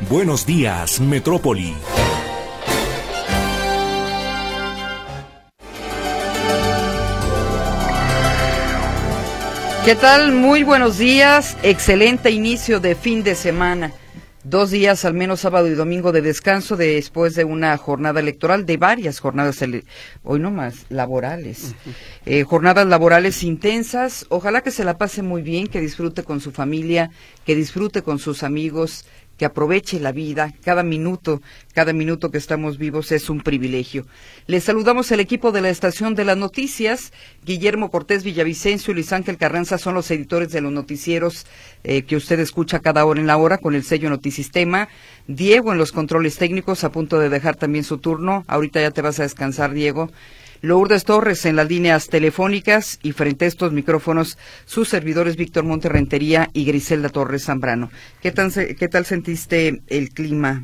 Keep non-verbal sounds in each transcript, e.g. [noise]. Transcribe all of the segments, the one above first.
Buenos días, Metrópoli. ¿Qué tal? Muy buenos días. Excelente inicio de fin de semana. Dos días, al menos sábado y domingo, de descanso después de una jornada electoral, de varias jornadas, hoy no más, laborales. Eh, jornadas laborales intensas. Ojalá que se la pase muy bien, que disfrute con su familia, que disfrute con sus amigos, que aproveche la vida, cada minuto, cada minuto que estamos vivos es un privilegio. Les saludamos el equipo de la estación de las noticias, Guillermo Cortés Villavicencio y Luis Ángel Carranza son los editores de los noticieros eh, que usted escucha cada hora en la hora con el sello Notisistema. Diego en los controles técnicos, a punto de dejar también su turno. Ahorita ya te vas a descansar, Diego. Lourdes Torres en las líneas telefónicas y frente a estos micrófonos sus servidores Víctor Monterrentería y Griselda Torres Zambrano. ¿Qué tal, qué tal sentiste el clima?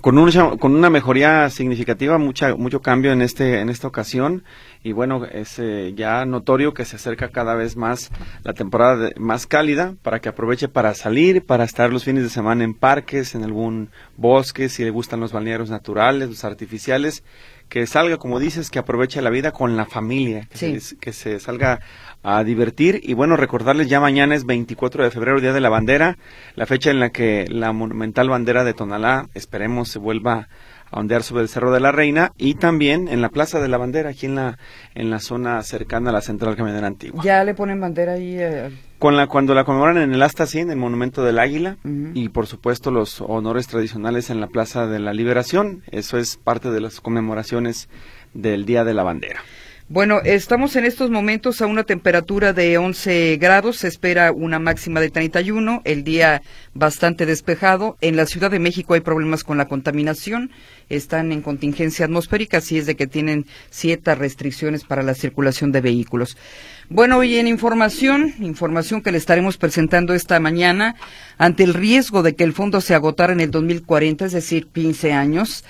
Con, con una mejoría significativa, mucha, mucho cambio en, este, en esta ocasión y bueno, es eh, ya notorio que se acerca cada vez más la temporada más cálida para que aproveche para salir, para estar los fines de semana en parques, en algún bosque, si le gustan los balnearios naturales, los artificiales que salga, como dices, que aproveche la vida con la familia, que, se, que se salga a divertir. Y bueno, recordarles, ya mañana es 24 de febrero, Día de la Bandera, la fecha en la que la monumental bandera de Tonalá, esperemos, se vuelva a ondear sobre el Cerro de la Reina y también en la Plaza de la Bandera, aquí en la, en la zona cercana a la Central Camionera Antigua. ¿Ya le ponen bandera ahí? Eh, con la, cuando la conmemoran en el asta, sí, en el Monumento del Águila, y por supuesto los honores tradicionales en la Plaza de la Liberación, eso es parte de las conmemoraciones del Día de la Bandera. Bueno, estamos en estos momentos a una temperatura de 11 grados, se espera una máxima de 31, el día bastante despejado. En la Ciudad de México hay problemas con la contaminación, están en contingencia atmosférica, así es de que tienen ciertas restricciones para la circulación de vehículos. Bueno, hoy en información, información que le estaremos presentando esta mañana, ante el riesgo de que el fondo se agotara en el 2040, es decir, 15 años,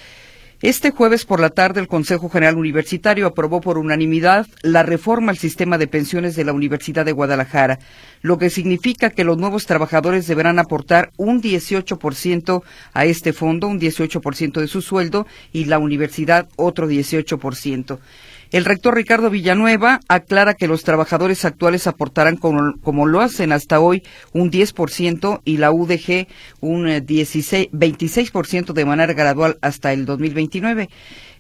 este jueves por la tarde el Consejo General Universitario aprobó por unanimidad la reforma al sistema de pensiones de la Universidad de Guadalajara, lo que significa que los nuevos trabajadores deberán aportar un 18% a este fondo, un 18% de su sueldo, y la universidad otro 18%. El rector Ricardo Villanueva aclara que los trabajadores actuales aportarán, como, lo hacen hasta hoy, un 10% y la UDG un 16, eh, 26% de manera gradual hasta el 2029.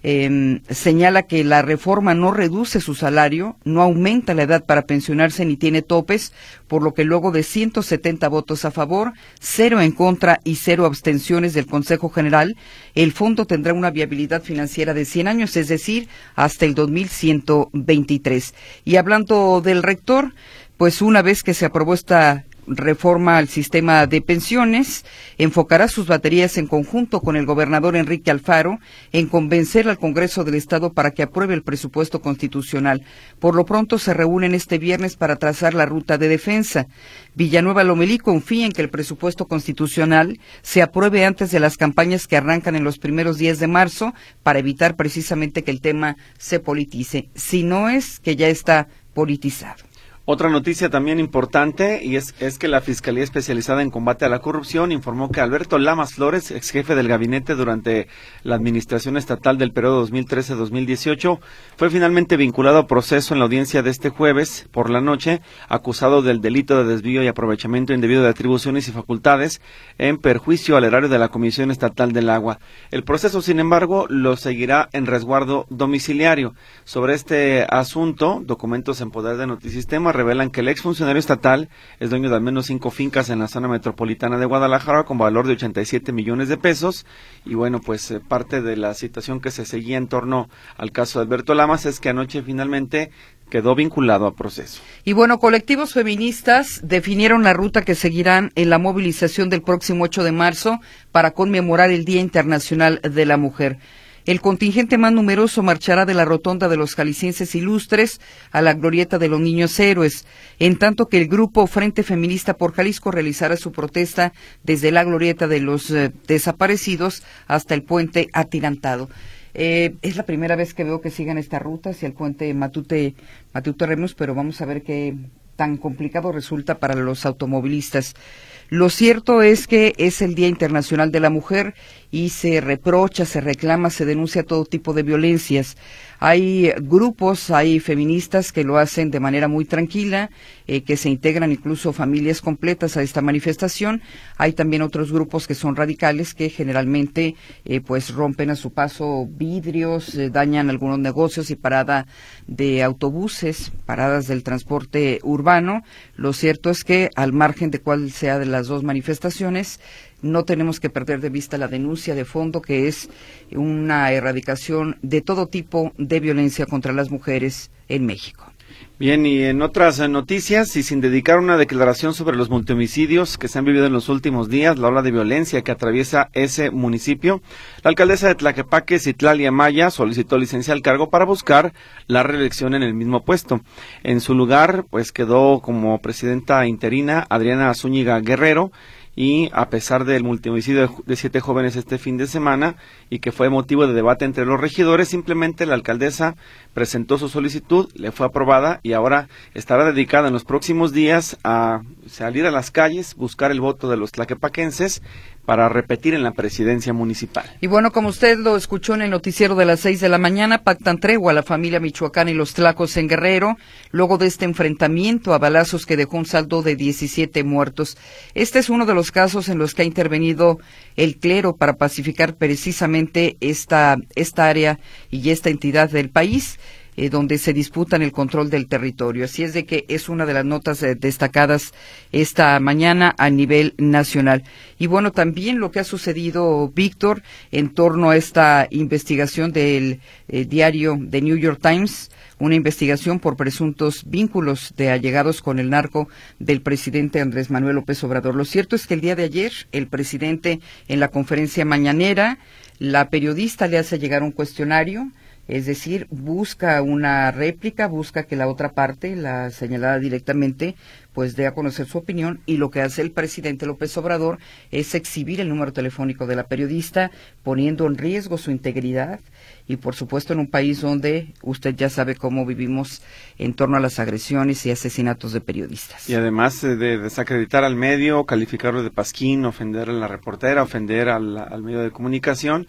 Eh, señala que la reforma no reduce su salario, no aumenta la edad para pensionarse ni tiene topes, por lo que luego de 170 votos a favor, cero en contra y cero abstenciones del Consejo General, el fondo tendrá una viabilidad financiera de 100 años, es decir, hasta el 2123. Y hablando del rector, pues una vez que se aprobó esta reforma al sistema de pensiones, enfocará sus baterías en conjunto con el gobernador Enrique Alfaro en convencer al Congreso del Estado para que apruebe el presupuesto constitucional. Por lo pronto se reúnen este viernes para trazar la ruta de defensa. Villanueva Lomelí confía en que el presupuesto constitucional se apruebe antes de las campañas que arrancan en los primeros días de marzo para evitar precisamente que el tema se politice. Si no es que ya está politizado. Otra noticia también importante y es, es, que la Fiscalía Especializada en Combate a la Corrupción informó que Alberto Lamas Flores, ex jefe del gabinete durante la administración estatal del periodo 2013-2018, fue finalmente vinculado a proceso en la audiencia de este jueves por la noche, acusado del delito de desvío y aprovechamiento indebido de atribuciones y facultades en perjuicio al erario de la Comisión Estatal del Agua. El proceso, sin embargo, lo seguirá en resguardo domiciliario. Sobre este asunto, documentos en poder de Notisistema revelan que el exfuncionario estatal es dueño de al menos cinco fincas en la zona metropolitana de Guadalajara con valor de 87 millones de pesos. Y bueno, pues eh, parte de la situación que se seguía en torno al caso de Alberto Lamas es que anoche finalmente quedó vinculado a proceso. Y bueno, colectivos feministas definieron la ruta que seguirán en la movilización del próximo 8 de marzo para conmemorar el Día Internacional de la Mujer. El contingente más numeroso marchará de la rotonda de los jaliscienses ilustres a la glorieta de los niños héroes, en tanto que el grupo Frente Feminista por Jalisco realizará su protesta desde la glorieta de los eh, desaparecidos hasta el puente atirantado. Eh, es la primera vez que veo que sigan esta ruta hacia el puente Matute, Matute Remus, pero vamos a ver qué tan complicado resulta para los automovilistas. Lo cierto es que es el Día Internacional de la Mujer y se reprocha, se reclama, se denuncia todo tipo de violencias. Hay grupos, hay feministas que lo hacen de manera muy tranquila, eh, que se integran incluso familias completas a esta manifestación. Hay también otros grupos que son radicales que generalmente eh, pues rompen a su paso vidrios, eh, dañan algunos negocios y parada de autobuses, paradas del transporte urbano. Lo cierto es que al margen de cuál sea de las dos manifestaciones, no tenemos que perder de vista la denuncia de fondo que es una erradicación de todo tipo de violencia contra las mujeres en México. Bien, y en otras noticias, y sin dedicar una declaración sobre los multihomicidios que se han vivido en los últimos días, la ola de violencia que atraviesa ese municipio, la alcaldesa de Tlaquepaque, Citlalia Maya, solicitó licencia al cargo para buscar la reelección en el mismo puesto. En su lugar, pues quedó como presidenta interina Adriana Zúñiga Guerrero, y a pesar del multihomicidio de siete jóvenes este fin de semana y que fue motivo de debate entre los regidores, simplemente la alcaldesa presentó su solicitud, le fue aprobada y ahora estará dedicada en los próximos días a salir a las calles, buscar el voto de los tlaquepaquenses para repetir en la presidencia municipal. Y bueno, como usted lo escuchó en el noticiero de las seis de la mañana, pactan tregua a la familia Michoacán y los Tlacos en Guerrero, luego de este enfrentamiento a balazos que dejó un saldo de 17 muertos. Este es uno de los casos en los que ha intervenido el clero para pacificar precisamente esta, esta área y esta entidad del país. Eh, donde se disputan el control del territorio. Así es de que es una de las notas eh, destacadas esta mañana a nivel nacional. Y bueno, también lo que ha sucedido, Víctor, en torno a esta investigación del eh, diario The New York Times, una investigación por presuntos vínculos de allegados con el narco del presidente Andrés Manuel López Obrador. Lo cierto es que el día de ayer, el presidente en la conferencia mañanera, la periodista le hace llegar un cuestionario es decir, busca una réplica, busca que la otra parte, la señalada directamente, pues dé a conocer su opinión y lo que hace el presidente López Obrador es exhibir el número telefónico de la periodista, poniendo en riesgo su integridad y por supuesto en un país donde usted ya sabe cómo vivimos en torno a las agresiones y asesinatos de periodistas. Y además de desacreditar al medio, calificarlo de pasquín, ofender a la reportera, ofender al, al medio de comunicación,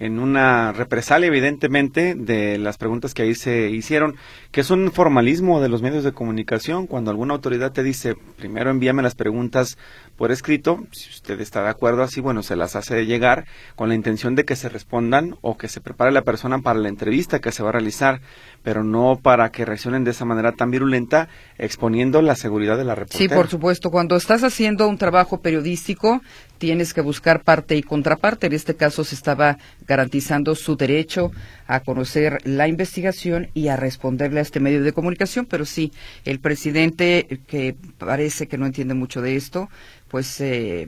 en una represalia, evidentemente, de las preguntas que ahí se hicieron, que es un formalismo de los medios de comunicación. Cuando alguna autoridad te dice, primero envíame las preguntas por escrito, si usted está de acuerdo así, bueno, se las hace llegar con la intención de que se respondan o que se prepare la persona para la entrevista que se va a realizar, pero no para que reaccionen de esa manera tan virulenta, exponiendo la seguridad de la reportera. Sí, por supuesto. Cuando estás haciendo un trabajo periodístico, tienes que buscar parte y contraparte. En este caso se estaba garantizando su derecho a conocer la investigación y a responderle a este medio de comunicación, pero sí, el presidente, que parece que no entiende mucho de esto, pues eh,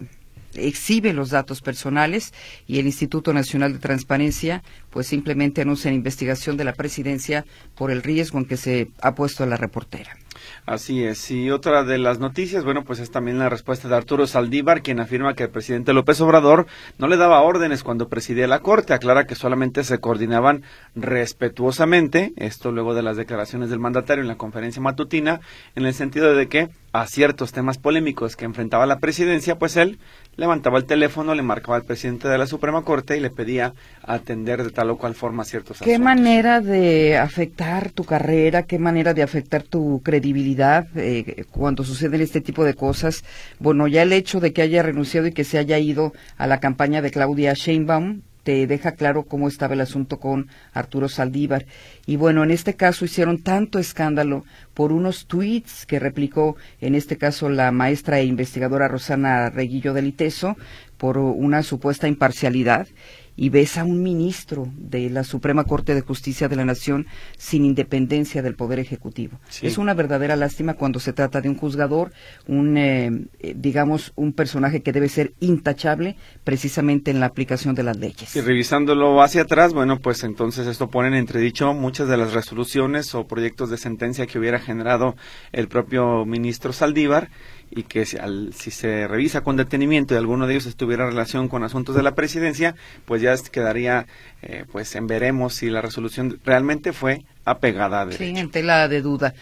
exhibe los datos personales y el Instituto Nacional de Transparencia pues simplemente anuncia la investigación de la presidencia por el riesgo en que se ha puesto la reportera. Así es. Y otra de las noticias, bueno, pues es también la respuesta de Arturo Saldívar, quien afirma que el presidente López Obrador no le daba órdenes cuando presidía la Corte. Aclara que solamente se coordinaban respetuosamente, esto luego de las declaraciones del mandatario en la conferencia matutina, en el sentido de que a ciertos temas polémicos que enfrentaba la presidencia, pues él levantaba el teléfono, le marcaba al presidente de la Suprema Corte y le pedía atender de tal o cual forma ciertos ¿Qué manera de afectar tu carrera? ¿Qué manera de afectar tu credibilidad eh, cuando suceden este tipo de cosas? Bueno, ya el hecho de que haya renunciado y que se haya ido a la campaña de Claudia Sheinbaum te deja claro cómo estaba el asunto con Arturo Saldívar. Y bueno, en este caso hicieron tanto escándalo por unos tweets que replicó, en este caso, la maestra e investigadora Rosana Reguillo del Iteso, por una supuesta imparcialidad y ves a un ministro de la Suprema Corte de Justicia de la Nación sin independencia del Poder Ejecutivo. Es una verdadera lástima cuando se trata de un juzgador, un, eh, eh, digamos, un personaje que debe ser intachable precisamente en la aplicación de las leyes. Y revisándolo hacia atrás, bueno, pues entonces esto pone en entredicho muchas de las resoluciones o proyectos de sentencia que hubiera generado el propio ministro Saldívar y que si, si, se revisa con detenimiento y alguno de ellos estuviera en relación con asuntos de la presidencia, pues ya quedaría eh, pues en veremos si la resolución realmente fue apegada a derecho. Sí, en tela de duda.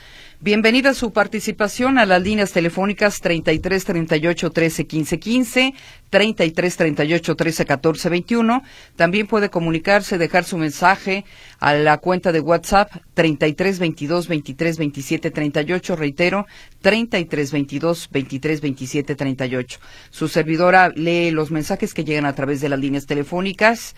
Bienvenida su participación a las líneas telefónicas 33 38 13 15 15, 33 38 13 14 21. También puede comunicarse, dejar su mensaje a la cuenta de WhatsApp 33 22 23 27 38. Reitero, 33 22 23 27 38. Su servidora lee los mensajes que llegan a través de las líneas telefónicas.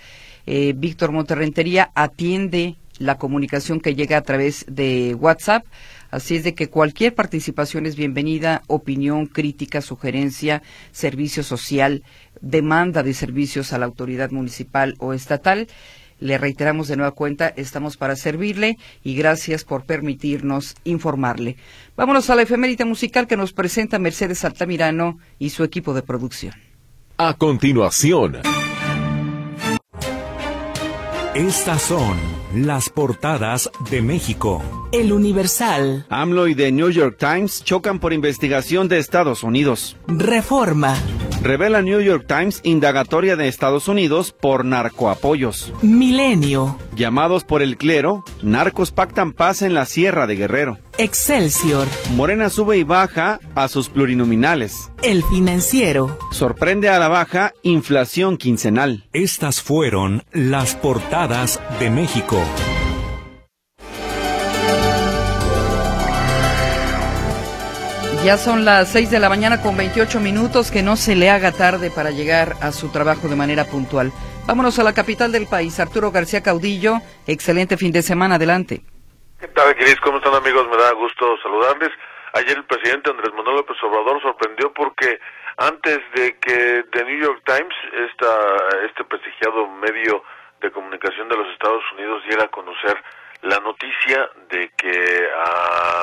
Eh, Víctor Monterrentería atiende la comunicación que llega a través de WhatsApp Así es de que cualquier participación es bienvenida, opinión, crítica, sugerencia, servicio social, demanda de servicios a la autoridad municipal o estatal. Le reiteramos de nueva cuenta, estamos para servirle y gracias por permitirnos informarle. Vámonos a la efemérita musical que nos presenta Mercedes Altamirano y su equipo de producción. A continuación. Estas son las portadas de México. El Universal. AMLO y The New York Times chocan por investigación de Estados Unidos. Reforma. Revela New York Times indagatoria de Estados Unidos por narcoapoyos. Milenio. Llamados por el clero, narcos pactan paz en la Sierra de Guerrero. Excelsior. Morena sube y baja a sus plurinominales. El financiero. Sorprende a la baja inflación quincenal. Estas fueron las portadas de México. Ya son las 6 de la mañana con 28 minutos, que no se le haga tarde para llegar a su trabajo de manera puntual. Vámonos a la capital del país, Arturo García Caudillo. Excelente fin de semana, adelante. ¿Qué tal, Cris? ¿Cómo están, amigos? Me da gusto saludarles. Ayer el presidente Andrés Manuel López Obrador sorprendió porque antes de que The New York Times, esta, este prestigiado medio de comunicación de los Estados Unidos, diera a conocer la noticia de que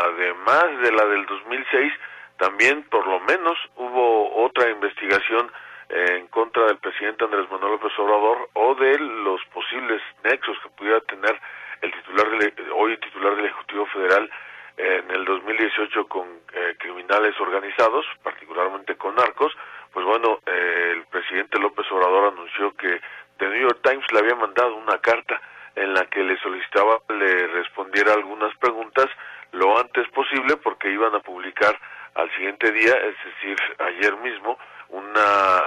además de la del 2006, también por lo menos hubo otra investigación en contra del presidente Andrés Manuel López Obrador o de los posibles nexos que pudiera tener el titular del, hoy titular del Ejecutivo Federal en el 2018 con eh, criminales organizados, particularmente con narcos, pues bueno, eh, el presidente López Obrador anunció que The New York Times le había mandado una carta en la que le solicitaba le respondiera algunas preguntas lo antes posible porque iban a publicar al siguiente día, es decir, ayer mismo, una,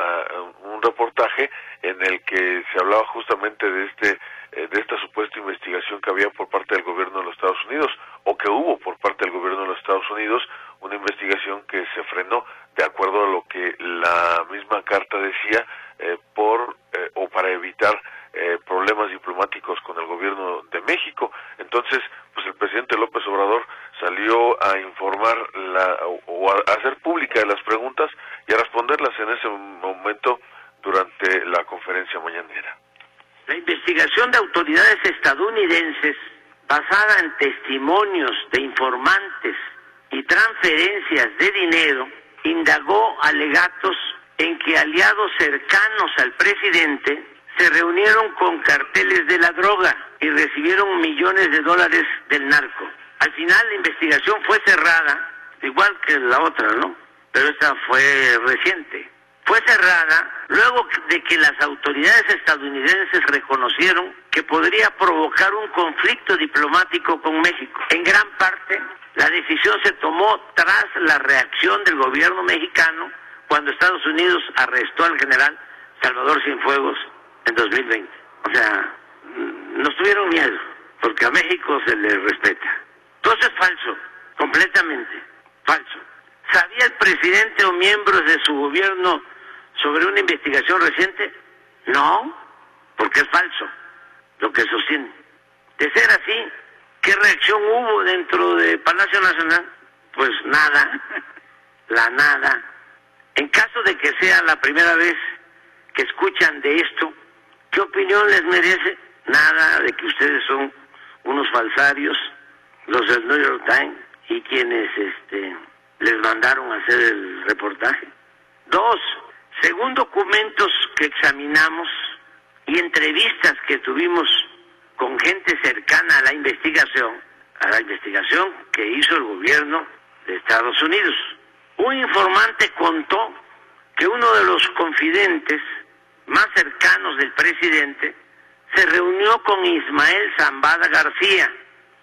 un reportaje en el que se hablaba justamente de este eh, de esta supuesta investigación que había por parte del gobierno de los Estados Unidos o que hubo por parte del gobierno de los Estados Unidos una investigación que se frenó de acuerdo a lo que la misma carta decía eh, por eh, o para evitar problemas diplomáticos con el gobierno de México. Entonces pues el presidente López Obrador salió a informar la, o a hacer públicas las preguntas y a responderlas en ese momento durante la conferencia mañanera. La investigación de autoridades estadounidenses basada en testimonios de informantes y transferencias de dinero indagó alegatos en que aliados cercanos al presidente se reunieron con carteles de la droga y recibieron millones de dólares del narco. Al final la investigación fue cerrada, igual que la otra, ¿no? Pero esta fue reciente. Fue cerrada luego de que las autoridades estadounidenses reconocieron que podría provocar un conflicto diplomático con México. En gran parte, la decisión se tomó tras la reacción del gobierno mexicano cuando Estados Unidos arrestó al general Salvador Cienfuegos en 2020. O sea, nos tuvieron miedo, porque a México se le respeta. Todo eso es falso, completamente falso. ¿Sabía el presidente o miembros de su gobierno sobre una investigación reciente? No, porque es falso lo que sostiene. De ser así, ¿qué reacción hubo dentro de Palacio Nacional? Pues nada, [laughs] la nada. En caso de que sea la primera vez que escuchan de esto, ¿Qué opinión les merece? Nada de que ustedes son unos falsarios, los del New York Times y quienes este, les mandaron hacer el reportaje. Dos, según documentos que examinamos y entrevistas que tuvimos con gente cercana a la investigación, a la investigación que hizo el gobierno de Estados Unidos. Un informante contó que uno de los confidentes más cercanos del presidente se reunió con Ismael Zambada García,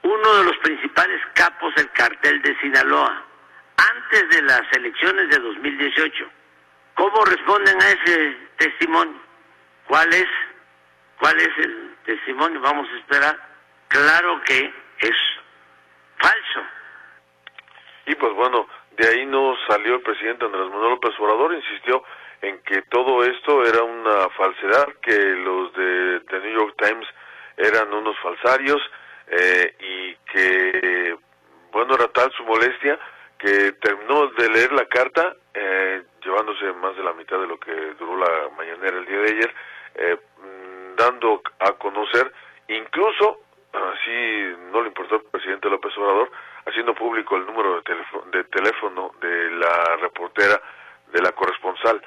uno de los principales capos del cartel de Sinaloa, antes de las elecciones de 2018. ¿Cómo responden a ese testimonio? ¿Cuál es? ¿Cuál es el testimonio? Vamos a esperar. Claro que es falso. Y pues bueno, de ahí no salió el presidente Andrés Manuel López Obrador, insistió en que todo esto era una falsedad, que los de The New York Times eran unos falsarios eh, y que, bueno, era tal su molestia que terminó de leer la carta, eh, llevándose más de la mitad de lo que duró la mañanera el día de ayer, eh, mm, dando a conocer, incluso, así no le importó al presidente López Obrador, haciendo público el número de teléfono, de, teléfono de la reportera, de la corresponsal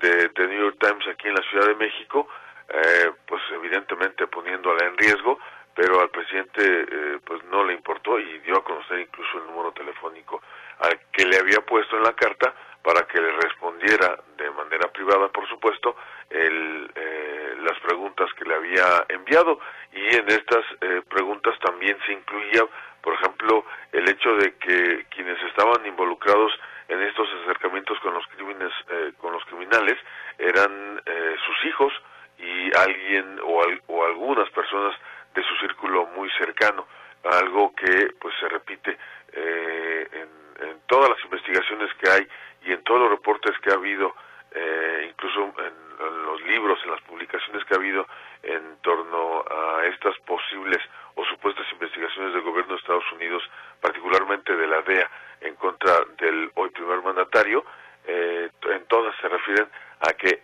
de The New York Times aquí en la Ciudad de México, eh, pues evidentemente poniéndola en riesgo, pero al presidente eh, pues no le importó y dio a conocer incluso el número telefónico al que le había puesto en la carta para que le respondiera de manera privada, por supuesto, el, eh, las preguntas que le había enviado. Y en estas eh, preguntas también se incluía, por ejemplo, el hecho de que quienes estaban involucrados en estos acercamientos con los crímenes, eh, con los criminales, eran eh, sus hijos y alguien o, o algunas personas de su círculo muy cercano, algo que pues se repite eh, en, todas las investigaciones que hay y en todos los reportes que ha habido, eh, incluso en, en, los libros, en las publicaciones que ha habido en torno a estas posibles o supuestas investigaciones del gobierno de Estados Unidos, particularmente de la DEA, en contra del hoy primer mandatario, eh, en todas se refieren a que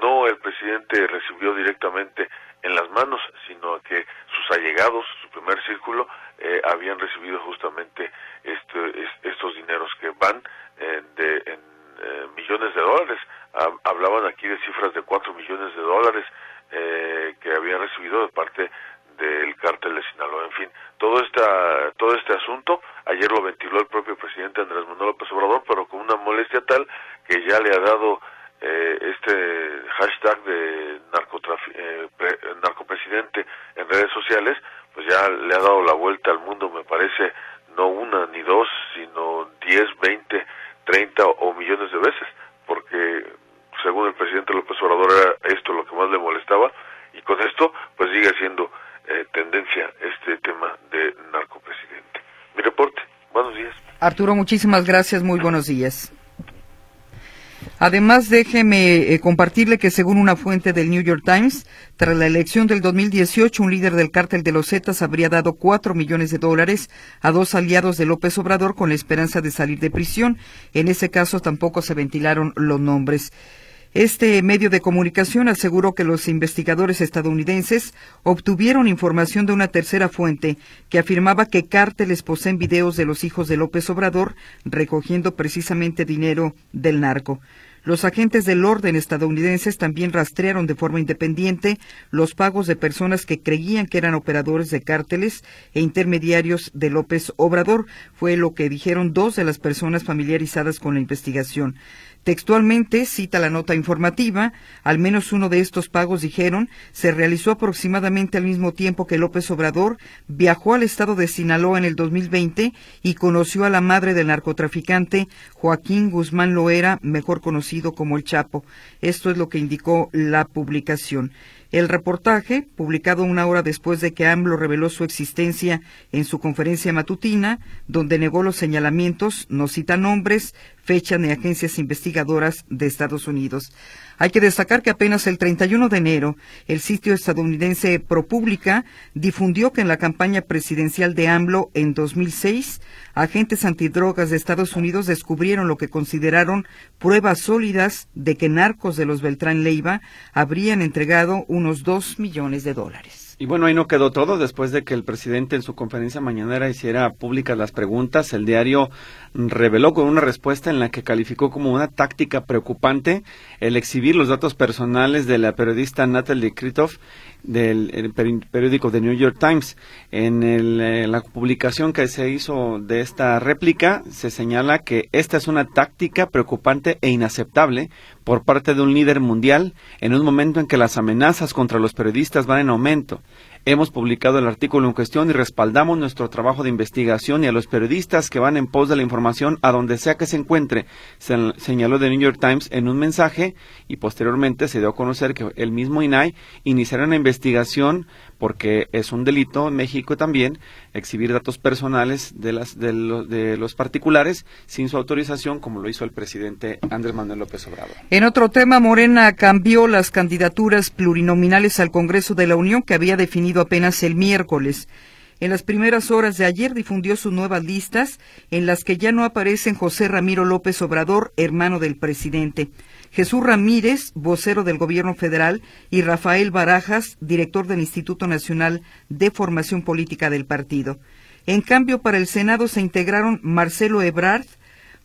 no el presidente recibió directamente en las manos, sino que sus allegados, su primer círculo, eh, habían recibido justamente este, es, estos dineros que van eh, de en, eh, millones de dólares. hablaban aquí de cifras de cuatro millones de dólares eh, que habían recibido de parte del cártel de Sinaloa. En fin, todo esta, todo este asunto, ayer lo ventiló el propio presidente Andrés Manuel López Obrador, pero con una molestia tal que ya le ha dado eh, este hashtag de eh, pre, narcopresidente en redes sociales, pues ya le ha dado la vuelta al mundo, me parece, no una ni dos, sino diez, veinte, treinta o millones de veces, porque según el presidente López Obrador era esto lo que más le molestaba, y con esto pues sigue siendo eh, tendencia este tema de narcopresidente. Mi reporte, buenos días. Arturo, muchísimas gracias, muy buenos días. Además, déjeme eh, compartirle que según una fuente del New York Times, tras la elección del 2018, un líder del cártel de los Zetas habría dado cuatro millones de dólares a dos aliados de López Obrador con la esperanza de salir de prisión. En ese caso tampoco se ventilaron los nombres. Este medio de comunicación aseguró que los investigadores estadounidenses obtuvieron información de una tercera fuente que afirmaba que cárteles poseen videos de los hijos de López Obrador recogiendo precisamente dinero del narco. Los agentes del orden estadounidenses también rastrearon de forma independiente los pagos de personas que creían que eran operadores de cárteles e intermediarios de López Obrador. Fue lo que dijeron dos de las personas familiarizadas con la investigación. Textualmente cita la nota informativa, al menos uno de estos pagos, dijeron, se realizó aproximadamente al mismo tiempo que López Obrador viajó al estado de Sinaloa en el 2020 y conoció a la madre del narcotraficante Joaquín Guzmán Loera, mejor conocido como el Chapo. Esto es lo que indicó la publicación. El reportaje, publicado una hora después de que AMLO reveló su existencia en su conferencia matutina, donde negó los señalamientos, no cita nombres, fecha ni agencias investigadoras de Estados Unidos. Hay que destacar que apenas el 31 de enero, el sitio estadounidense ProPublica difundió que en la campaña presidencial de AMLO en 2006, agentes antidrogas de Estados Unidos descubrieron lo que consideraron pruebas sólidas de que narcos de los Beltrán Leiva habrían entregado unos unos 2 millones de dólares. Y bueno, ahí no quedó todo. Después de que el presidente en su conferencia mañanera hiciera públicas las preguntas, el diario reveló con una respuesta en la que calificó como una táctica preocupante el exhibir los datos personales de la periodista Natalie Kritoff del periódico The New York Times. En, en, la publicación que se hizo de esta réplica se señala que esta es una táctica preocupante e inaceptable por parte de un líder mundial en un momento en que las amenazas contra los periodistas van en aumento. Hemos publicado el artículo en cuestión y respaldamos nuestro trabajo de investigación y a los periodistas que van en pos de la información a donde sea que se encuentre, señaló The New York Times en un mensaje y posteriormente se dio a conocer que el mismo INAI iniciará una investigación porque es un delito en México también exhibir datos personales de, las, de, los particulares sin su autorización, como lo hizo el presidente Andrés Manuel López Obrador. En otro tema, Morena cambió las candidaturas plurinominales al Congreso de la Unión que había definido apenas el miércoles. En las primeras horas de ayer difundió sus nuevas listas, en las que ya no aparecen José Ramiro López Obrador, hermano del presidente. Jesús Ramírez, vocero del Gobierno federal, y Rafael Barajas, director del Instituto Nacional de Formación Política del partido. En cambio, para el Senado se integraron Marcelo Ebrard,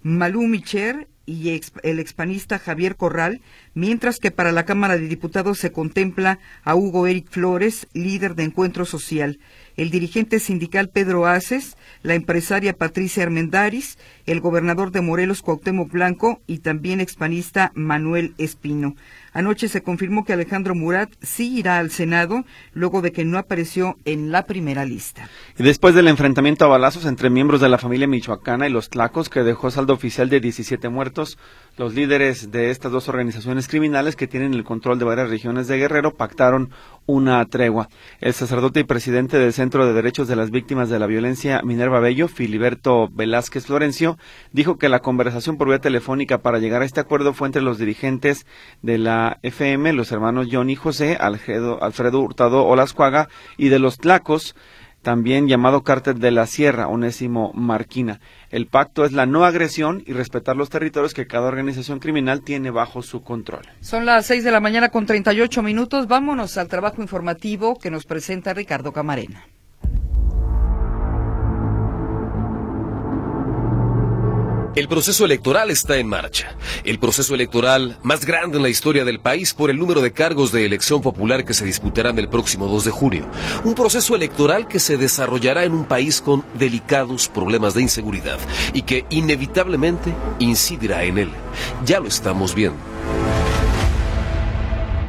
Malú Micher y el expanista Javier Corral, mientras que para la Cámara de Diputados se contempla a Hugo Eric Flores, líder de Encuentro Social el dirigente sindical Pedro Aces, la empresaria Patricia Armendaris, el gobernador de Morelos Cuauhtémoc Blanco y también expanista Manuel Espino. Anoche se confirmó que Alejandro Murat sí irá al Senado, luego de que no apareció en la primera lista. Y después del enfrentamiento a balazos entre miembros de la familia michoacana y los tlacos, que dejó saldo oficial de 17 muertos, los líderes de estas dos organizaciones criminales que tienen el control de varias regiones de Guerrero pactaron una tregua. El sacerdote y presidente del Centro de Derechos de las Víctimas de la Violencia Minerva Bello, Filiberto Velázquez Florencio, dijo que la conversación por vía telefónica para llegar a este acuerdo fue entre los dirigentes de la FM, los hermanos Johnny José, Alfredo, Alfredo Hurtado Olascuaga y de los Tlacos, también llamado Cártel de la Sierra, Onésimo Marquina. El pacto es la no agresión y respetar los territorios que cada organización criminal tiene bajo su control. Son las seis de la mañana con 38 minutos. Vámonos al trabajo informativo que nos presenta Ricardo Camarena. El proceso electoral está en marcha. El proceso electoral más grande en la historia del país por el número de cargos de elección popular que se disputarán el próximo 2 de junio. Un proceso electoral que se desarrollará en un país con delicados problemas de inseguridad y que inevitablemente incidirá en él. Ya lo estamos viendo.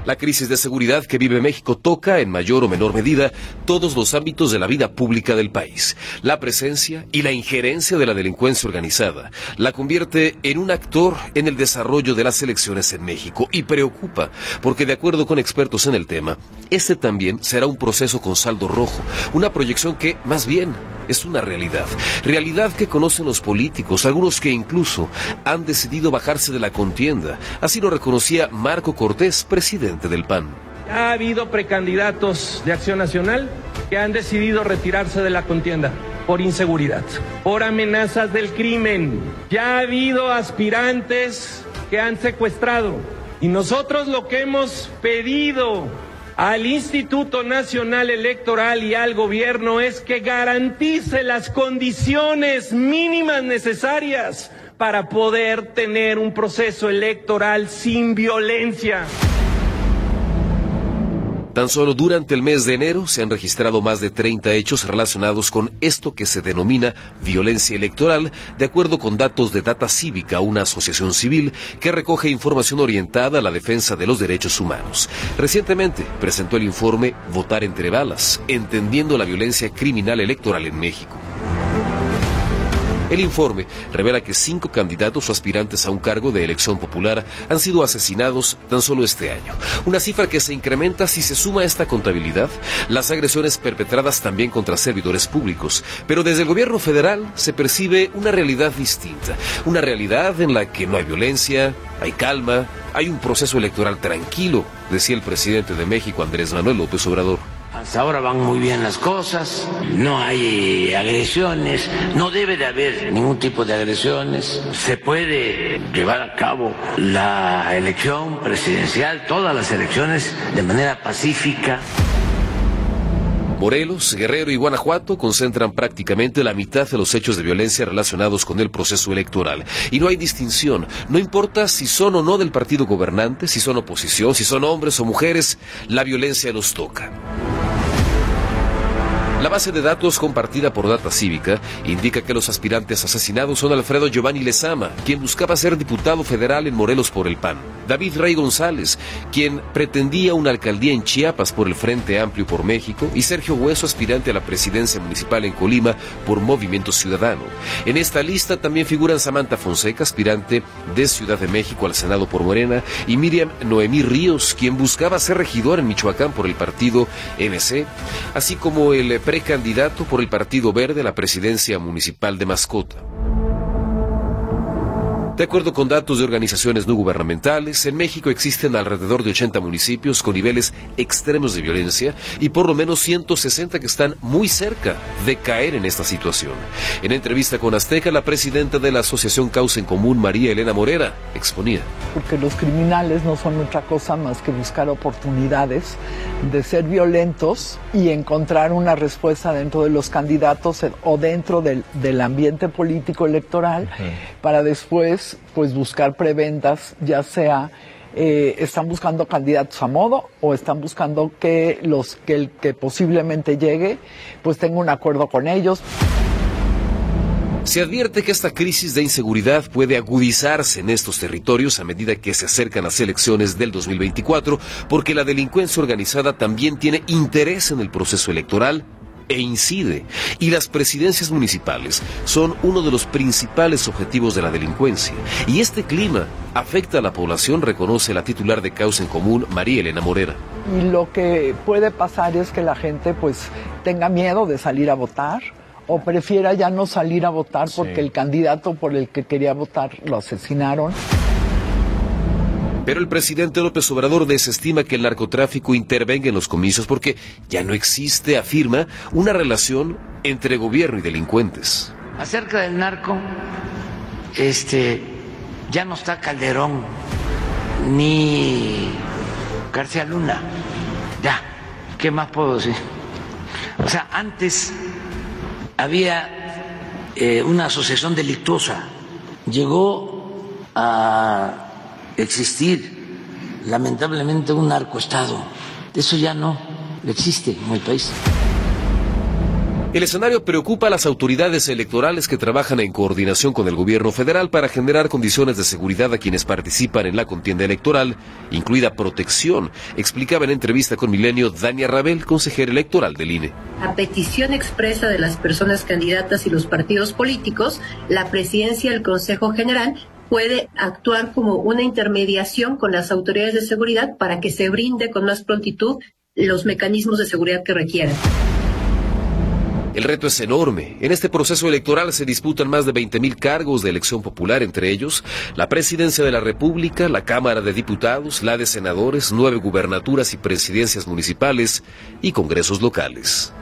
La crisis de seguridad que vive México toca, en mayor o menor medida, todos los ámbitos de la vida pública del país. La presencia y la injerencia de la delincuencia organizada la convierte en un actor en el desarrollo de las elecciones en México y preocupa, porque de acuerdo con expertos en el tema, este también será un proceso con saldo rojo, una proyección que, más bien, es una realidad. Realidad que conocen los políticos, algunos que incluso han decidido bajarse de la contienda. Así lo reconocía Marco Cortés, presidente del PAN. Ha habido precandidatos de Acción Nacional que han decidido retirarse de la contienda por inseguridad, por amenazas del crimen. Ya ha habido aspirantes que han secuestrado. Y nosotros lo que hemos pedido al Instituto Nacional Electoral y al gobierno es que garantice las condiciones mínimas necesarias para poder tener un proceso electoral sin violencia. Tan solo durante el mes de enero se han registrado más de 30 hechos relacionados con esto que se denomina violencia electoral, de acuerdo con datos de Data Cívica, una asociación civil que recoge información orientada a la defensa de los derechos humanos. Recientemente presentó el informe Votar entre balas, entendiendo la violencia criminal electoral en México. El informe revela que cinco candidatos o aspirantes a un cargo de elección popular han sido asesinados tan solo este año. Una cifra que se incrementa si se suma a esta contabilidad las agresiones perpetradas también contra servidores públicos. Pero desde el gobierno federal se percibe una realidad distinta. Una realidad en la que no hay violencia, hay calma, hay un proceso electoral tranquilo, decía el presidente de México, Andrés Manuel López Obrador. Hasta ahora van muy bien las cosas, no hay agresiones, no debe de haber ningún tipo de agresiones, se puede llevar a cabo la elección presidencial, todas las elecciones de manera pacífica. Morelos, Guerrero y Guanajuato concentran prácticamente la mitad de los hechos de violencia relacionados con el proceso electoral. Y no hay distinción. No importa si son o no del partido gobernante, si son oposición, si son hombres o mujeres, la violencia los toca. La base de datos compartida por Data Cívica indica que los aspirantes asesinados son Alfredo Giovanni Lezama, quien buscaba ser diputado federal en Morelos por el PAN, David Rey González, quien pretendía una alcaldía en Chiapas por el Frente Amplio por México, y Sergio Hueso, aspirante a la presidencia municipal en Colima por Movimiento Ciudadano. En esta lista también figuran Samantha Fonseca, aspirante de Ciudad de México al Senado por Morena, y Miriam Noemí Ríos, quien buscaba ser regidor en Michoacán por el partido MC, así como el precandidato por el Partido Verde a la presidencia municipal de Mascota. De acuerdo con datos de organizaciones no gubernamentales, en México existen alrededor de 80 municipios con niveles extremos de violencia y por lo menos 160 que están muy cerca de caer en esta situación. En entrevista con Azteca, la presidenta de la Asociación Causa en Común, María Elena Morera, exponía. Porque los criminales no son otra cosa más que buscar oportunidades de ser violentos y encontrar una respuesta dentro de los candidatos o dentro del, del ambiente político electoral para después pues buscar preventas, ya sea eh, están buscando candidatos a modo o están buscando que los el que posiblemente llegue pues tenga un acuerdo con ellos. Se advierte que esta crisis de inseguridad puede agudizarse en estos territorios a medida que se acercan las elecciones del 2024, porque la delincuencia organizada también tiene interés en el proceso electoral e incide. Y las presidencias municipales son uno de los principales objetivos de la delincuencia. Y este clima afecta a la población, reconoce la titular de Causa en Común, María Elena Morera. Y lo que puede pasar es que la gente pues tenga miedo de salir a votar o prefiera ya no salir a votar porque el candidato por el que quería votar lo asesinaron. Pero el presidente López Obrador desestima que el narcotráfico intervenga en los comicios porque ya no existe, afirma, una relación entre gobierno y delincuentes. Acerca del narco, este, ya no está Calderón ni García Luna. Ya, ¿qué más puedo decir? O sea, antes había eh, una asociación delictuosa. Llegó a existir lamentablemente un narcoestado. Eso ya no existe en el país. El escenario preocupa a las autoridades electorales que trabajan en coordinación con el gobierno federal para generar condiciones de seguridad a quienes participan en la contienda electoral, incluida protección, explicaba en entrevista con Milenio Dania Rabel, consejera electoral del INE. A petición expresa de las personas candidatas y los partidos políticos, la presidencia del Consejo General puede actuar como una intermediación con las autoridades de seguridad para que se brinde con más prontitud los mecanismos de seguridad que requieran. El reto es enorme. En este proceso electoral se disputan más de 20.000 cargos de elección popular, entre ellos la presidencia de la República, la Cámara de Diputados, la de senadores, nueve gubernaturas y presidencias municipales y congresos locales.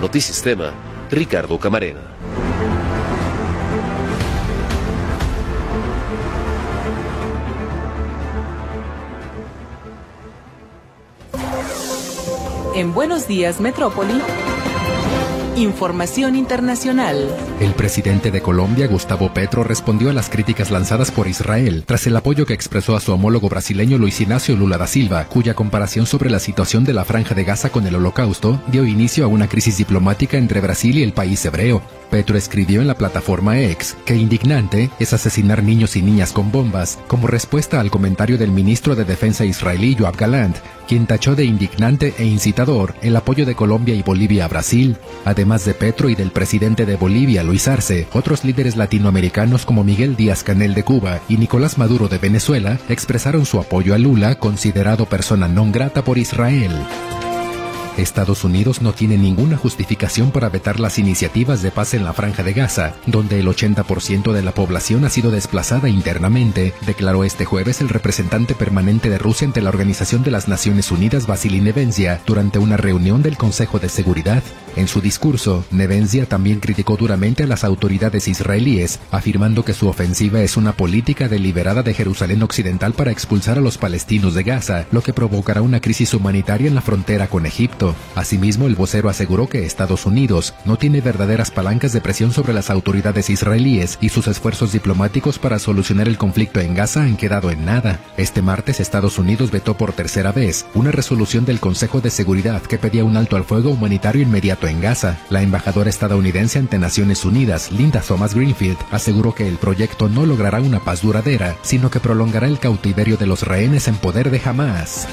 Notisistema, Ricardo Camarena. En Buenos Días Metrópoli, información internacional. El presidente de Colombia, Gustavo Petro, respondió a las críticas lanzadas por Israel tras el apoyo que expresó a su homólogo brasileño Luis Ignacio Lula da Silva, cuya comparación sobre la situación de la franja de Gaza con el holocausto dio inicio a una crisis diplomática entre Brasil y el país hebreo. Petro escribió en la plataforma X que indignante es asesinar niños y niñas con bombas, como respuesta al comentario del ministro de Defensa israelí Yoav Galant, quien tachó de indignante e incitador el apoyo de Colombia y Bolivia a Brasil. Además de Petro y del presidente de Bolivia, Luis Arce, otros líderes latinoamericanos como Miguel Díaz Canel de Cuba y Nicolás Maduro de Venezuela expresaron su apoyo a Lula, considerado persona non grata por Israel. Estados Unidos no tiene ninguna justificación para vetar las iniciativas de paz en la franja de Gaza, donde el 80% de la población ha sido desplazada internamente, declaró este jueves el representante permanente de Rusia ante la Organización de las Naciones Unidas, Vasily Nevencia, durante una reunión del Consejo de Seguridad. En su discurso, Nevencia también criticó duramente a las autoridades israelíes, afirmando que su ofensiva es una política deliberada de Jerusalén Occidental para expulsar a los palestinos de Gaza, lo que provocará una crisis humanitaria en la frontera con Egipto. Asimismo, el vocero aseguró que Estados Unidos no tiene verdaderas palancas de presión sobre las autoridades israelíes y sus esfuerzos diplomáticos para solucionar el conflicto en Gaza han quedado en nada. Este martes, Estados Unidos vetó por tercera vez una resolución del Consejo de Seguridad que pedía un alto al fuego humanitario inmediato en Gaza. La embajadora estadounidense ante Naciones Unidas, Linda Thomas Greenfield, aseguró que el proyecto no logrará una paz duradera, sino que prolongará el cautiverio de los rehenes en poder de Hamas.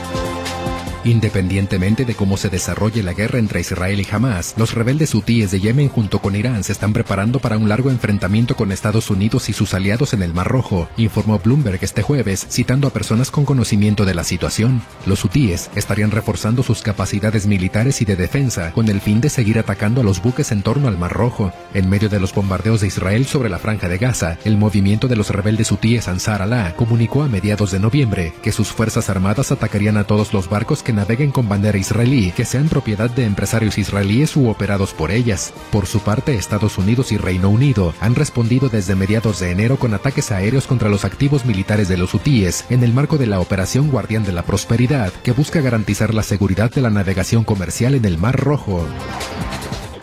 Independientemente de cómo se desarrolle la guerra entre Israel y Hamas, los rebeldes hutíes de Yemen junto con Irán se están preparando para un largo enfrentamiento con Estados Unidos y sus aliados en el Mar Rojo, informó Bloomberg este jueves, citando a personas con conocimiento de la situación. Los hutíes estarían reforzando sus capacidades militares y de defensa con el fin de seguir atacando a los buques en torno al Mar Rojo. En medio de los bombardeos de Israel sobre la franja de Gaza, el movimiento de los rebeldes hutíes Ansar Allah comunicó a mediados de noviembre que sus fuerzas armadas atacarían a todos los barcos que naveguen con bandera israelí que sean propiedad de empresarios israelíes u operados por ellas. Por su parte, Estados Unidos y Reino Unido han respondido desde mediados de enero con ataques aéreos contra los activos militares de los hutíes en el marco de la Operación Guardián de la Prosperidad, que busca garantizar la seguridad de la navegación comercial en el Mar Rojo.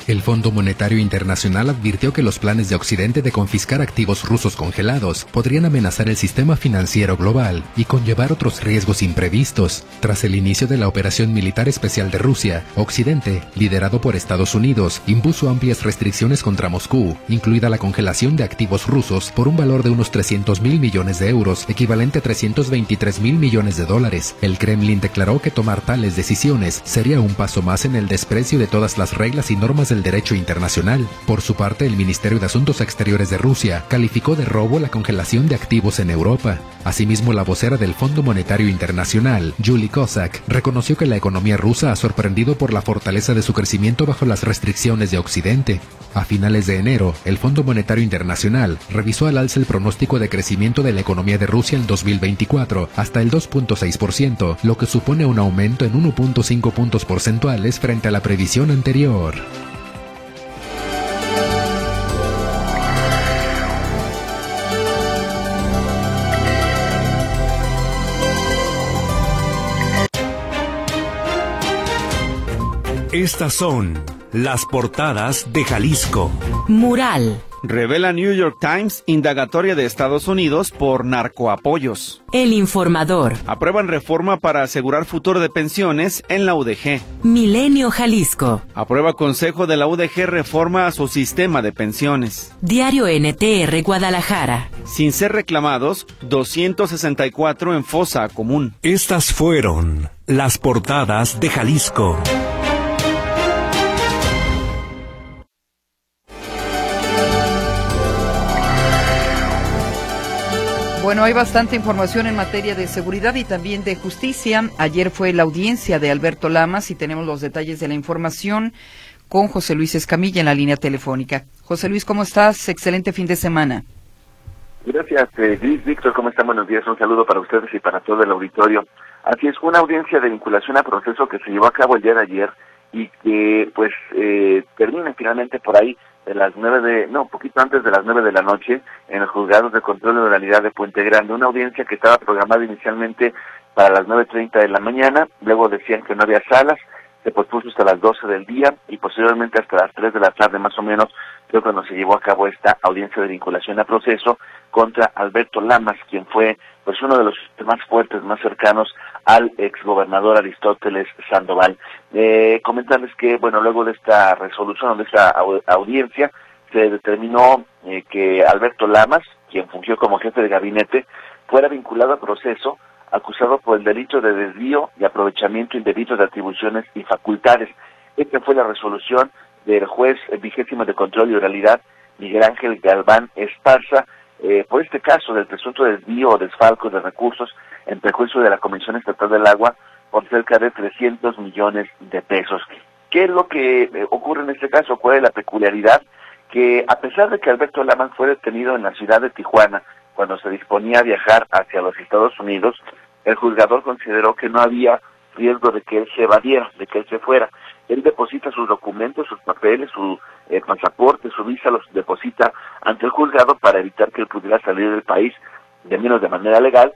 El Fondo Monetario Internacional advirtió que los planes de Occidente de confiscar activos rusos congelados podrían amenazar el sistema financiero global y conllevar otros riesgos imprevistos. Tras el inicio de la operación militar especial de Rusia, Occidente, liderado por Estados Unidos, impuso amplias restricciones contra Moscú, incluida la congelación de activos rusos por un valor de unos 300 mil millones de euros, equivalente a 323 mil millones de dólares. El Kremlin declaró que tomar tales decisiones sería un paso más en el desprecio de todas las reglas y normas del derecho internacional. Por su parte, el Ministerio de Asuntos Exteriores de Rusia calificó de robo la congelación de activos en Europa. Asimismo, la vocera del Fondo Monetario Internacional, Julie Kozak, reconoció que la economía rusa ha sorprendido por la fortaleza de su crecimiento bajo las restricciones de Occidente. A finales de enero, el Fondo Monetario Internacional revisó al alza el pronóstico de crecimiento de la economía de Rusia en 2024 hasta el 2.6%, lo que supone un aumento en 1.5 puntos porcentuales frente a la previsión anterior. Estas son las portadas de Jalisco. Mural. Revela New York Times indagatoria de Estados Unidos por narcoapoyos. El informador. Aprueban reforma para asegurar futuro de pensiones en la UDG. Milenio Jalisco. Aprueba Consejo de la UDG reforma a su sistema de pensiones. Diario NTR Guadalajara. Sin ser reclamados, 264 en fosa común. Estas fueron las portadas de Jalisco. Bueno, hay bastante información en materia de seguridad y también de justicia. Ayer fue la audiencia de Alberto Lamas y tenemos los detalles de la información con José Luis Escamilla en la línea telefónica. José Luis, ¿cómo estás? Excelente fin de semana. Gracias, eh, Víctor. ¿Cómo están? Buenos días. Un saludo para ustedes y para todo el auditorio. Así es, una audiencia de vinculación a proceso que se llevó a cabo el día de ayer y que pues eh, termina finalmente por ahí de las nueve de, no, un poquito antes de las nueve de la noche, en los juzgados de control de oralidad de Puente Grande, una audiencia que estaba programada inicialmente para las nueve treinta de la mañana, luego decían que no había salas, se pospuso hasta las doce del día y posteriormente hasta las tres de la tarde más o menos, creo cuando se llevó a cabo esta audiencia de vinculación a proceso contra Alberto Lamas, quien fue pues uno de los más fuertes, más cercanos al exgobernador Aristóteles Sandoval. Eh, comentarles que, bueno, luego de esta resolución, de esta audiencia, se determinó eh, que Alberto Lamas, quien fungió como jefe de gabinete, fuera vinculado a proceso acusado por el delito de desvío y aprovechamiento indebido de atribuciones y facultades. Esta fue la resolución del juez vigésimo de control y oralidad Miguel Ángel Galván Esparza, eh, por este caso del presunto desvío o desfalco de recursos en perjuicio de la Comisión Estatal del Agua por cerca de 300 millones de pesos. ¿Qué es lo que eh, ocurre en este caso? ¿Cuál es la peculiaridad? Que a pesar de que Alberto Lamas fue detenido en la ciudad de Tijuana cuando se disponía a viajar hacia los Estados Unidos, el juzgador consideró que no había riesgo de que él se evadiera, de que él se fuera. Él deposita sus documentos, sus papeles, su eh, pasaporte, su visa, los deposita ante el juzgado para evitar que él pudiera salir del país, de menos de manera legal,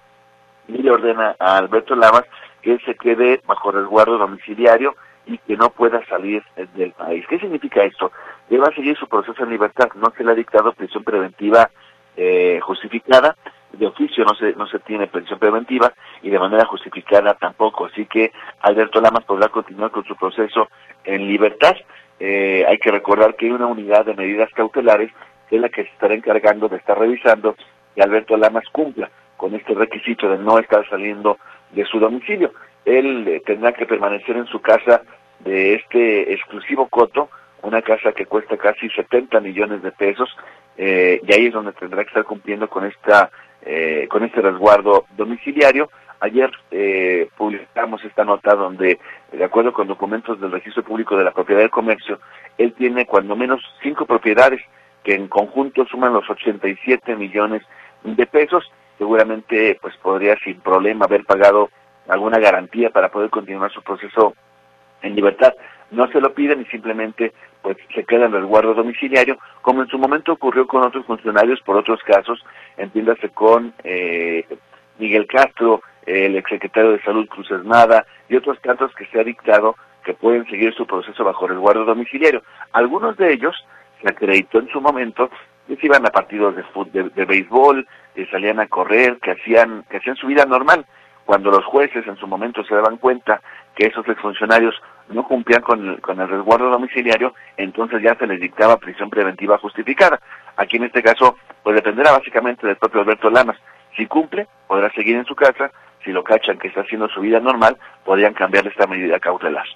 y le ordena a Alberto Lamas que él se quede bajo resguardo domiciliario y que no pueda salir del país. ¿Qué significa esto? Él va a seguir su proceso en libertad, no se le ha dictado prisión preventiva eh, justificada, de oficio no se, no se tiene prisión preventiva y de manera justificada tampoco. Así que Alberto Lamas podrá continuar con su proceso en libertad. Eh, hay que recordar que hay una unidad de medidas cautelares que es la que se estará encargando de estar revisando que Alberto Lamas cumpla con este requisito de no estar saliendo de su domicilio. Él eh, tendrá que permanecer en su casa de este exclusivo coto, una casa que cuesta casi 70 millones de pesos, eh, y ahí es donde tendrá que estar cumpliendo con esta eh, con este resguardo domiciliario. Ayer eh, publicamos esta nota donde, de acuerdo con documentos del Registro Público de la Propiedad del Comercio, él tiene cuando menos cinco propiedades que en conjunto suman los 87 millones de pesos. Seguramente, pues podría sin problema haber pagado alguna garantía para poder continuar su proceso en libertad. No se lo piden y simplemente pues se queda en resguardo domiciliario, como en su momento ocurrió con otros funcionarios por otros casos, entiéndase con eh, Miguel Castro, el exsecretario de Salud Cruz Esmada y otros tantos que se ha dictado que pueden seguir su proceso bajo resguardo domiciliario. Algunos de ellos se acreditó en su momento que se iban a partidos de, de, de béisbol, que salían a correr, que hacían, que hacían su vida normal. Cuando los jueces en su momento se daban cuenta que esos exfuncionarios no cumplían con el, con el resguardo domiciliario, entonces ya se les dictaba prisión preventiva justificada. Aquí en este caso, pues dependerá básicamente del propio Alberto Lamas. Si cumple, podrá seguir en su casa. Si lo cachan que está haciendo su vida normal, podrían cambiarle esta medida cautelar.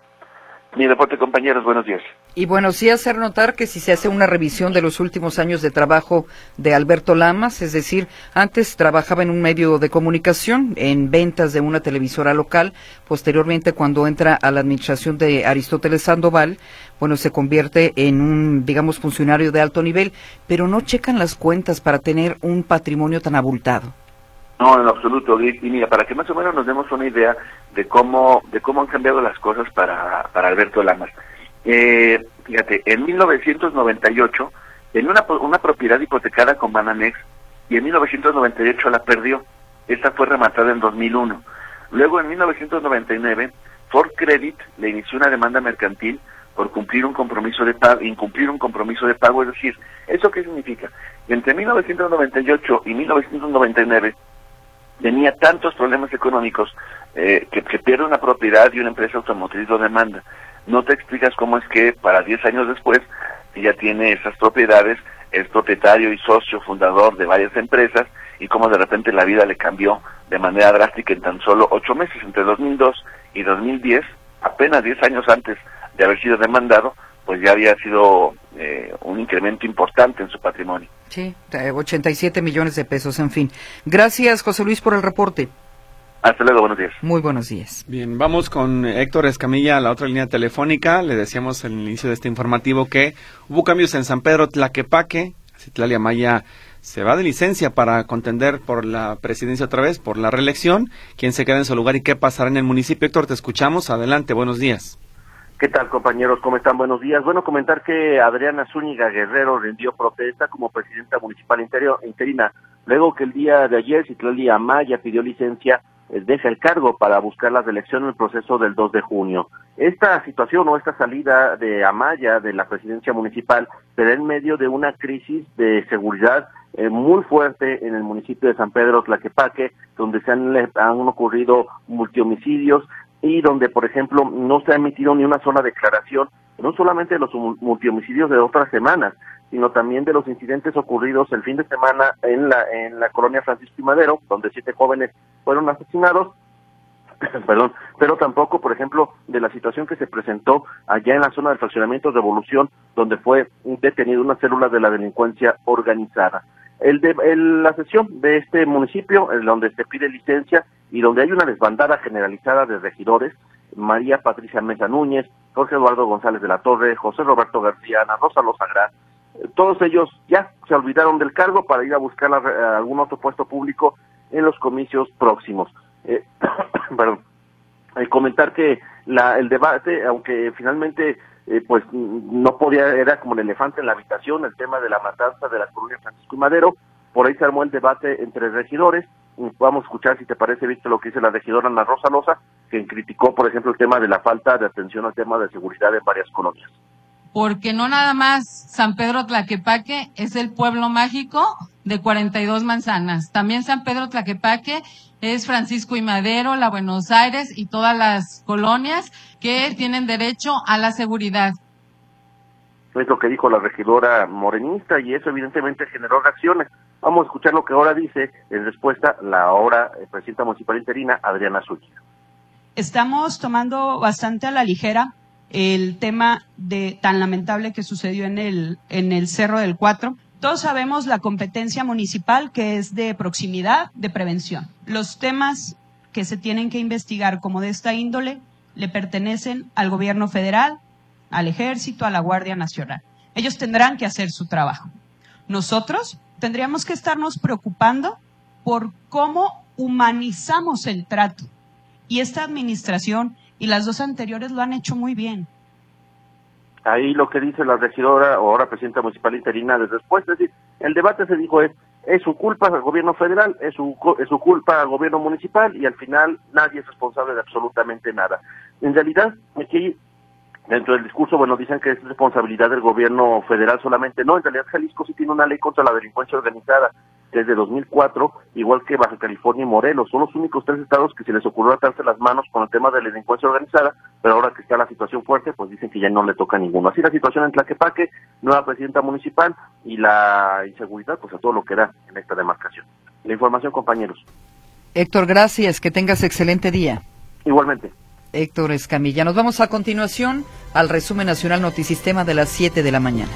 Mi deporte, compañeros, buenos días. Y bueno, sí hacer notar que si se hace una revisión de los últimos años de trabajo de Alberto Lamas, es decir, antes trabajaba en un medio de comunicación, en ventas de una televisora local, posteriormente cuando entra a la administración de Aristóteles Sandoval, bueno, se convierte en un, digamos, funcionario de alto nivel, pero no checan las cuentas para tener un patrimonio tan abultado. No, en absoluto. Y, mira, para que más o menos nos demos una idea de cómo de cómo han cambiado las cosas para, para Alberto Lamas. Eh, fíjate, en 1998 tenía una, una propiedad hipotecada con Bananex y en 1998 la perdió. Esta fue rematada en 2001. Luego, en 1999, Ford Credit le inició una demanda mercantil por cumplir un compromiso de pago, incumplir un compromiso de pago, es decir, ¿eso qué significa? Entre 1998 y 1999 tenía tantos problemas económicos eh, que, que, pierde una propiedad y una empresa automotriz lo demanda. No te explicas cómo es que para 10 años después ya tiene esas propiedades, es propietario y socio fundador de varias empresas y cómo de repente la vida le cambió de manera drástica en tan solo 8 meses, entre 2002 y 2010, apenas 10 años antes de haber sido demandado, pues ya había sido eh, un incremento importante en su patrimonio. Sí, 87 millones de pesos, en fin. Gracias, José Luis, por el reporte. Hasta luego, buenos días. Muy buenos días. Bien, vamos con Héctor Escamilla a la otra línea telefónica. Le decíamos al inicio de este informativo que hubo cambios en San Pedro Tlaquepaque. Citlalia Maya se va de licencia para contender por la presidencia otra vez, por la reelección. ¿Quién se queda en su lugar y qué pasará en el municipio? Héctor, te escuchamos. Adelante, buenos días. ¿Qué tal, compañeros? ¿Cómo están? Buenos días. Bueno, comentar que Adriana Zúñiga Guerrero rindió protesta como presidenta municipal interior, interina, luego que el día de ayer Citlalia Maya pidió licencia deja el cargo para buscar la reelección en el proceso del 2 de junio. Esta situación o esta salida de Amaya de la presidencia municipal se da en medio de una crisis de seguridad eh, muy fuerte en el municipio de San Pedro Tlaquepaque, donde se han, han ocurrido multihomicidios y donde, por ejemplo, no se ha emitido ni una sola declaración, no solamente de los multihomicidios de otras semanas, sino también de los incidentes ocurridos el fin de semana en la en la colonia Francisco y Madero, donde siete jóvenes fueron asesinados, [coughs] perdón, pero tampoco, por ejemplo, de la situación que se presentó allá en la zona del fraccionamiento Revolución, donde fue detenido una célula de la delincuencia organizada. El de, el, la sesión de este municipio, en donde se pide licencia, y donde hay una desbandada generalizada de regidores, María Patricia Mesa Núñez, Jorge Eduardo González de la Torre, José Roberto García, Ana Rosa Lozagrá, eh, todos ellos ya se olvidaron del cargo para ir a buscar algún otro puesto público en los comicios próximos. Eh, [coughs] perdón. Eh, comentar que la, el debate, aunque finalmente eh, pues no podía, era como el elefante en la habitación, el tema de la matanza de la colonia Francisco y Madero, por ahí se armó el debate entre regidores, vamos a escuchar si te parece, viste lo que dice la regidora Ana Rosa Loza, que criticó, por ejemplo, el tema de la falta de atención al tema de seguridad en varias colonias. Porque no nada más San Pedro Tlaquepaque es el pueblo mágico de 42 manzanas. También San Pedro Tlaquepaque es Francisco y Madero, la Buenos Aires y todas las colonias que tienen derecho a la seguridad. Es lo que dijo la regidora morenista y eso evidentemente generó reacciones. Vamos a escuchar lo que ahora dice en respuesta la ahora eh, presidenta municipal interina, Adriana Zúñiga. Estamos tomando bastante a la ligera el tema de tan lamentable que sucedió en el, en el Cerro del Cuatro. Todos sabemos la competencia municipal que es de proximidad, de prevención. Los temas que se tienen que investigar como de esta índole le pertenecen al gobierno federal, al ejército, a la Guardia Nacional. Ellos tendrán que hacer su trabajo. Nosotros tendríamos que estarnos preocupando por cómo humanizamos el trato. Y esta administración y las dos anteriores lo han hecho muy bien. Ahí lo que dice la regidora o ahora presidenta municipal interina de después, es decir, el debate se dijo es, es su culpa al gobierno federal, es su, es su culpa al gobierno municipal y al final nadie es responsable de absolutamente nada. En realidad, aquí dentro del discurso, bueno, dicen que es responsabilidad del gobierno federal solamente. No, en realidad Jalisco sí tiene una ley contra la delincuencia organizada desde 2004, igual que Baja California y Morelos. Son los únicos tres estados que se les ocurrió atarse las manos con el tema de la delincuencia organizada, pero ahora que está la situación fuerte, pues dicen que ya no le toca a ninguno. Así la situación en Tlaquepaque, nueva presidenta municipal y la inseguridad, pues a todo lo que da en esta demarcación. La información, compañeros. Héctor, gracias. Que tengas excelente día. Igualmente. Héctor Escamilla. Nos vamos a continuación al resumen nacional Notisistema de las 7 de la mañana.